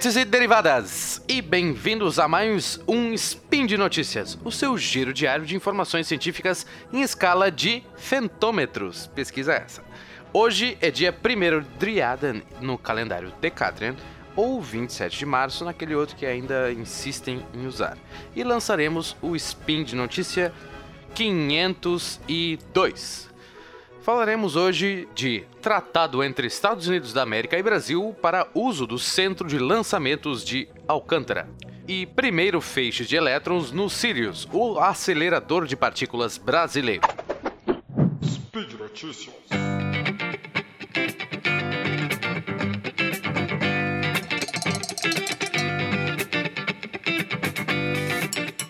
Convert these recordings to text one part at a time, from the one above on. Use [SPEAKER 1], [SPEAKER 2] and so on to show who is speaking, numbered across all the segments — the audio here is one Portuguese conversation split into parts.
[SPEAKER 1] derivados e derivadas! E bem-vindos a mais um Spin de Notícias, o seu giro diário de informações científicas em escala de fentômetros. Pesquisa essa. Hoje é dia 1 de Driadan no calendário Decatrian, ou 27 de março naquele outro que ainda insistem em usar. E lançaremos o Spin de Notícia 502. Falaremos hoje de tratado entre Estados Unidos da América e Brasil para uso do centro de lançamentos de Alcântara. E primeiro feixe de elétrons no Sirius, o acelerador de partículas brasileiro.
[SPEAKER 2] Speed Notícias.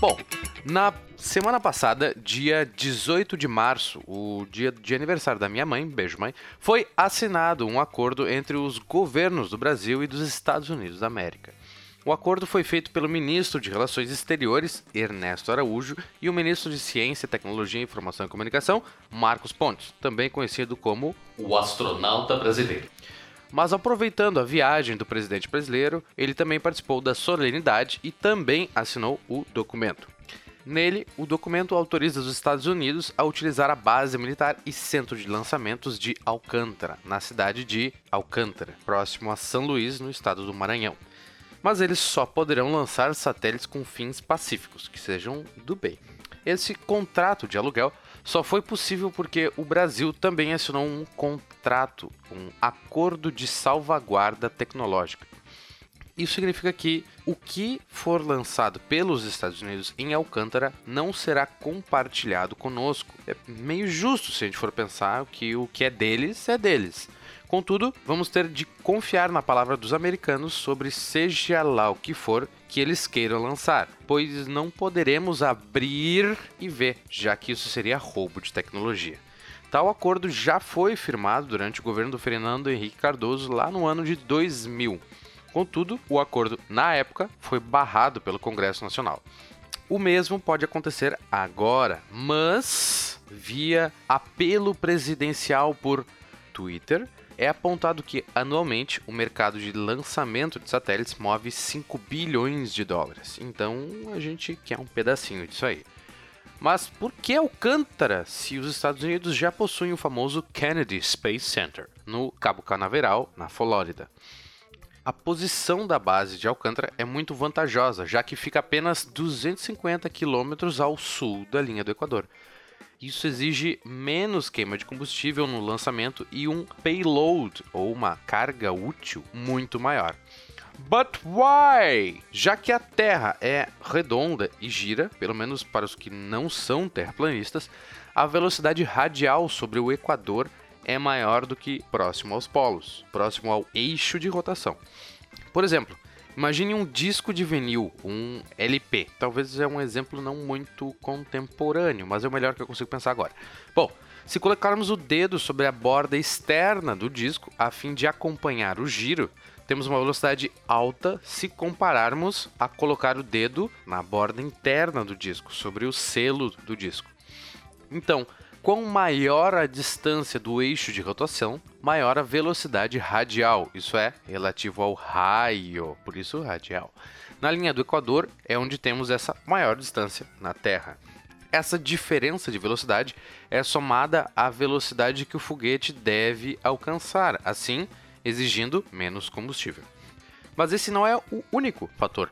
[SPEAKER 1] Bom, na semana passada, dia 18 de março, o dia de aniversário da minha mãe, beijo mãe, foi assinado um acordo entre os governos do Brasil e dos Estados Unidos da América. O acordo foi feito pelo ministro de Relações Exteriores, Ernesto Araújo, e o ministro de Ciência, Tecnologia, Informação e Comunicação, Marcos Pontes, também conhecido como o astronauta brasileiro. Mas aproveitando a viagem do presidente brasileiro, ele também participou da solenidade e também assinou o documento. Nele, o documento autoriza os Estados Unidos a utilizar a base militar e centro de lançamentos de Alcântara, na cidade de Alcântara, próximo a São Luís, no estado do Maranhão. Mas eles só poderão lançar satélites com fins pacíficos, que sejam do bem. Esse contrato de aluguel só foi possível porque o Brasil também assinou um contrato, um acordo de salvaguarda tecnológica. Isso significa que o que for lançado pelos Estados Unidos em Alcântara não será compartilhado conosco. É meio justo se a gente for pensar que o que é deles é deles. Contudo, vamos ter de confiar na palavra dos americanos sobre seja lá o que for que eles queiram lançar, pois não poderemos abrir e ver, já que isso seria roubo de tecnologia. Tal acordo já foi firmado durante o governo do Fernando Henrique Cardoso lá no ano de 2000. Contudo, o acordo, na época, foi barrado pelo Congresso Nacional. O mesmo pode acontecer agora, mas via apelo presidencial por Twitter, é apontado que anualmente o mercado de lançamento de satélites move 5 bilhões de dólares. Então a gente quer um pedacinho disso aí. Mas por que Alcântara se os Estados Unidos já possuem o famoso Kennedy Space Center no Cabo Canaveral, na Flórida? A posição da base de Alcântara é muito vantajosa, já que fica apenas 250 quilômetros ao sul da linha do Equador. Isso exige menos queima de combustível no lançamento e um payload, ou uma carga útil, muito maior. But why? Já que a Terra é redonda e gira, pelo menos para os que não são terraplanistas, a velocidade radial sobre o Equador é maior do que próximo aos polos, próximo ao eixo de rotação. Por exemplo, imagine um disco de vinil, um LP. Talvez é um exemplo não muito contemporâneo, mas é o melhor que eu consigo pensar agora. Bom, se colocarmos o dedo sobre a borda externa do disco a fim de acompanhar o giro, temos uma velocidade alta se compararmos a colocar o dedo na borda interna do disco, sobre o selo do disco. Então, Quanto maior a distância do eixo de rotação, maior a velocidade radial, isso é, relativo ao raio, por isso radial. Na linha do Equador é onde temos essa maior distância na Terra. Essa diferença de velocidade é somada à velocidade que o foguete deve alcançar, assim exigindo menos combustível. Mas esse não é o único fator.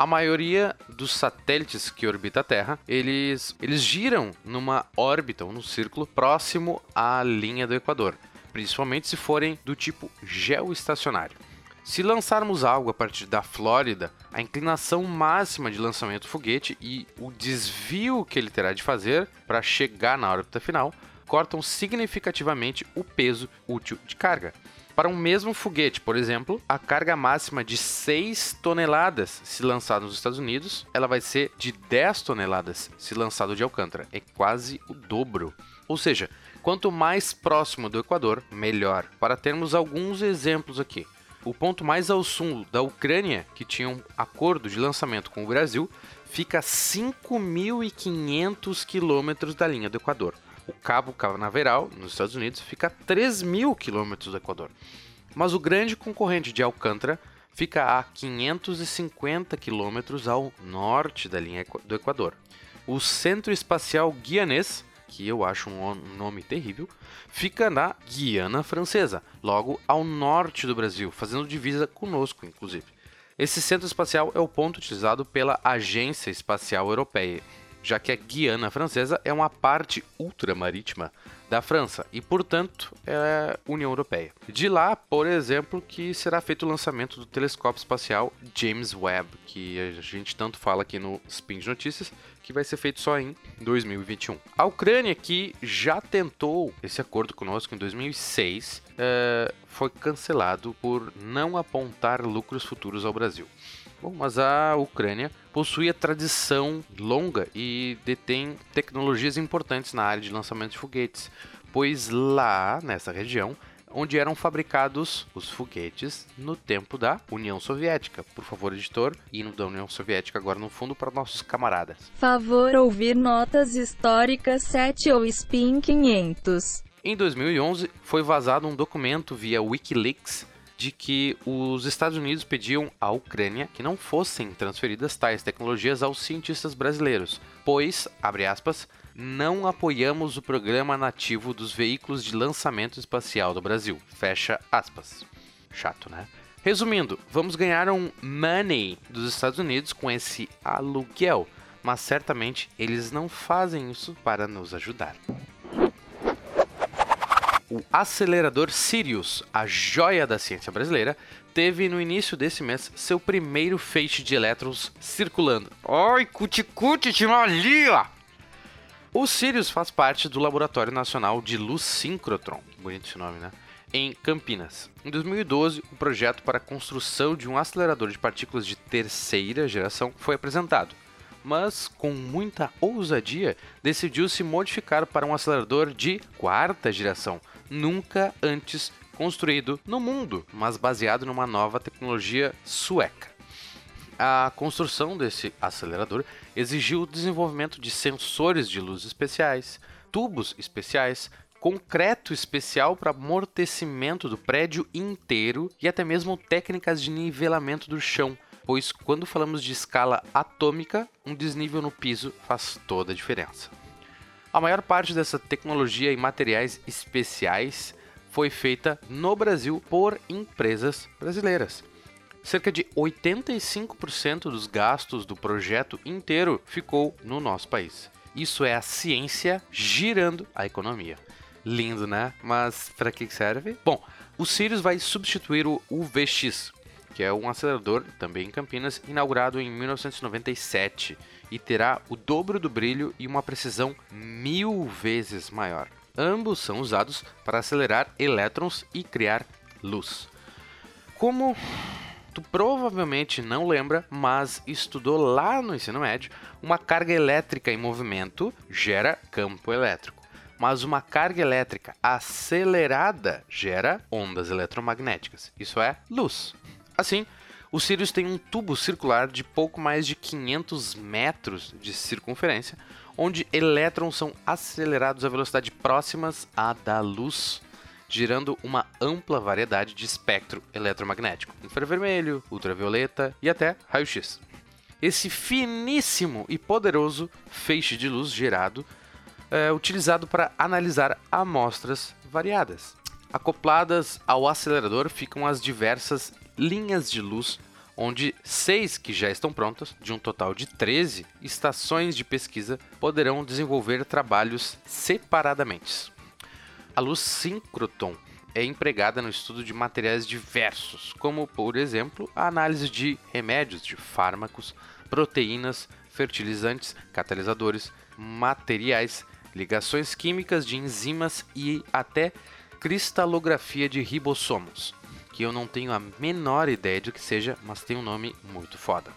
[SPEAKER 1] A maioria dos satélites que orbitam a Terra, eles, eles giram numa órbita ou num círculo próximo à linha do Equador, principalmente se forem do tipo geoestacionário. Se lançarmos algo a partir da Flórida, a inclinação máxima de lançamento do foguete e o desvio que ele terá de fazer para chegar na órbita final cortam significativamente o peso útil de carga. Para um mesmo foguete, por exemplo, a carga máxima de 6 toneladas se lançado nos Estados Unidos, ela vai ser de 10 toneladas se lançado de Alcântara. É quase o dobro. Ou seja, quanto mais próximo do Equador, melhor. Para termos alguns exemplos aqui. O ponto mais ao sul da Ucrânia, que tinha um acordo de lançamento com o Brasil, fica a 5.500 quilômetros da linha do Equador o Cabo Canaveral, nos Estados Unidos, fica a 3 mil quilômetros do Equador. Mas o grande concorrente de Alcântara fica a 550 quilômetros ao norte da linha do Equador. O Centro Espacial Guianês, que eu acho um nome terrível, fica na Guiana Francesa, logo ao norte do Brasil, fazendo divisa conosco, inclusive. Esse centro espacial é o ponto utilizado pela Agência Espacial Europeia, já que a Guiana Francesa é uma parte ultramarítima da França e, portanto, é União Europeia. De lá, por exemplo, que será feito o lançamento do telescópio espacial James Webb, que a gente tanto fala aqui no Spin de Notícias, que vai ser feito só em 2021. A Ucrânia, que já tentou esse acordo conosco em 2006, é, foi cancelado por não apontar lucros futuros ao Brasil. Bom, mas a Ucrânia possui a tradição longa e detém tecnologias importantes na área de lançamento de foguetes, pois lá, nessa região, onde eram fabricados os foguetes no tempo da União Soviética. Por favor, editor, hino da União Soviética agora no fundo para nossos camaradas.
[SPEAKER 3] Favor ouvir notas históricas 7 ou SPIN 500.
[SPEAKER 1] Em 2011, foi vazado um documento via Wikileaks de que os Estados Unidos pediam à Ucrânia que não fossem transferidas tais tecnologias aos cientistas brasileiros, pois, abre aspas, não apoiamos o programa nativo dos veículos de lançamento espacial do Brasil. Fecha aspas. Chato, né? Resumindo, vamos ganhar um money dos Estados Unidos com esse aluguel, mas certamente eles não fazem isso para nos ajudar o acelerador Sirius, a joia da ciência brasileira, teve no início desse mês seu primeiro feixe de elétrons circulando. Ai, cuticute, timalia! O Sirius faz parte do Laboratório Nacional de Luz Síncrotron, bonito esse nome, né? Em Campinas. Em 2012, o projeto para a construção de um acelerador de partículas de terceira geração foi apresentado mas com muita ousadia decidiu se modificar para um acelerador de quarta geração, nunca antes construído no mundo, mas baseado numa nova tecnologia sueca. A construção desse acelerador exigiu o desenvolvimento de sensores de luz especiais, tubos especiais, concreto especial para amortecimento do prédio inteiro e até mesmo técnicas de nivelamento do chão, pois quando falamos de escala atômica, um desnível no piso faz toda a diferença. A maior parte dessa tecnologia e materiais especiais foi feita no Brasil por empresas brasileiras. Cerca de 85% dos gastos do projeto inteiro ficou no nosso país. Isso é a ciência girando a economia. Lindo, né? Mas para que serve? Bom, o Sirius vai substituir o UVX, que é um acelerador, também em Campinas, inaugurado em 1997 e terá o dobro do brilho e uma precisão mil vezes maior. Ambos são usados para acelerar elétrons e criar luz. Como tu provavelmente não lembra, mas estudou lá no ensino médio, uma carga elétrica em movimento gera campo elétrico. Mas uma carga elétrica acelerada gera ondas eletromagnéticas. Isso é luz. Assim, o Sirius tem um tubo circular de pouco mais de 500 metros de circunferência, onde elétrons são acelerados a velocidade próximas à da luz, gerando uma ampla variedade de espectro eletromagnético, infravermelho, ultravioleta e até raio-x. Esse finíssimo e poderoso feixe de luz gerado é utilizado para analisar amostras variadas. Acopladas ao acelerador ficam as diversas linhas de luz, onde seis que já estão prontas, de um total de 13 estações de pesquisa, poderão desenvolver trabalhos separadamente. A luz síncroton é empregada no estudo de materiais diversos, como, por exemplo, a análise de remédios, de fármacos, proteínas, fertilizantes, catalisadores, materiais, ligações químicas de enzimas e até cristalografia de ribossomos que eu não tenho a menor ideia de que seja, mas tem um nome muito foda.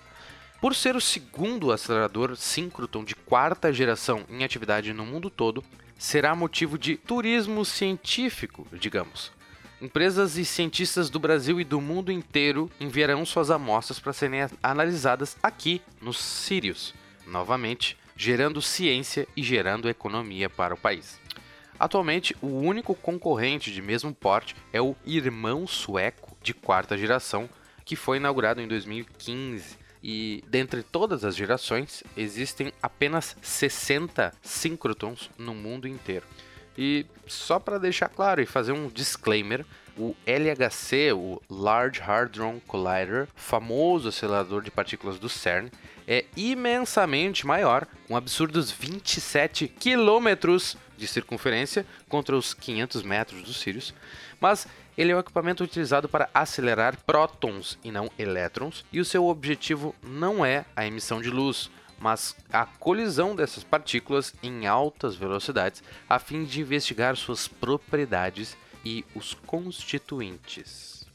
[SPEAKER 1] Por ser o segundo acelerador síncroton de quarta geração em atividade no mundo todo, será motivo de turismo científico, digamos. Empresas e cientistas do Brasil e do mundo inteiro enviarão suas amostras para serem analisadas aqui no Sirius, novamente gerando ciência e gerando economia para o país. Atualmente, o único concorrente de mesmo porte é o irmão sueco de quarta geração que foi inaugurado em 2015. E dentre todas as gerações, existem apenas 60 synchrotrons no mundo inteiro. E só para deixar claro e fazer um disclaimer, o LHC, o Large Hadron Collider, famoso acelerador de partículas do CERN, é imensamente maior, com absurdos 27 quilômetros de circunferência contra os 500 metros do Sirius, mas ele é um equipamento utilizado para acelerar prótons e não elétrons, e o seu objetivo não é a emissão de luz, mas a colisão dessas partículas em altas velocidades, a fim de investigar suas propriedades e os constituintes.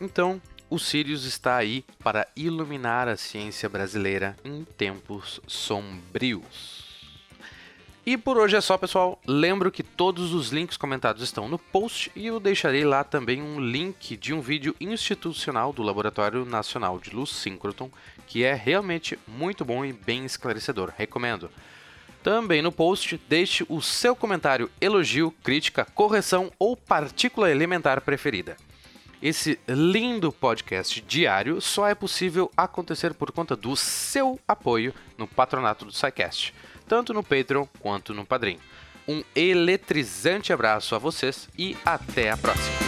[SPEAKER 1] Então, o Sirius está aí para iluminar a ciência brasileira em tempos sombrios. E por hoje é só, pessoal. Lembro que todos os links comentados estão no post e eu deixarei lá também um link de um vídeo institucional do Laboratório Nacional de Luz Síncroton, que é realmente muito bom e bem esclarecedor. Recomendo. Também no post, deixe o seu comentário, elogio, crítica, correção ou partícula elementar preferida. Esse lindo podcast diário só é possível acontecer por conta do seu apoio no patronato do SciCast tanto no Patreon quanto no Padrim. Um eletrizante abraço a vocês e até a próxima!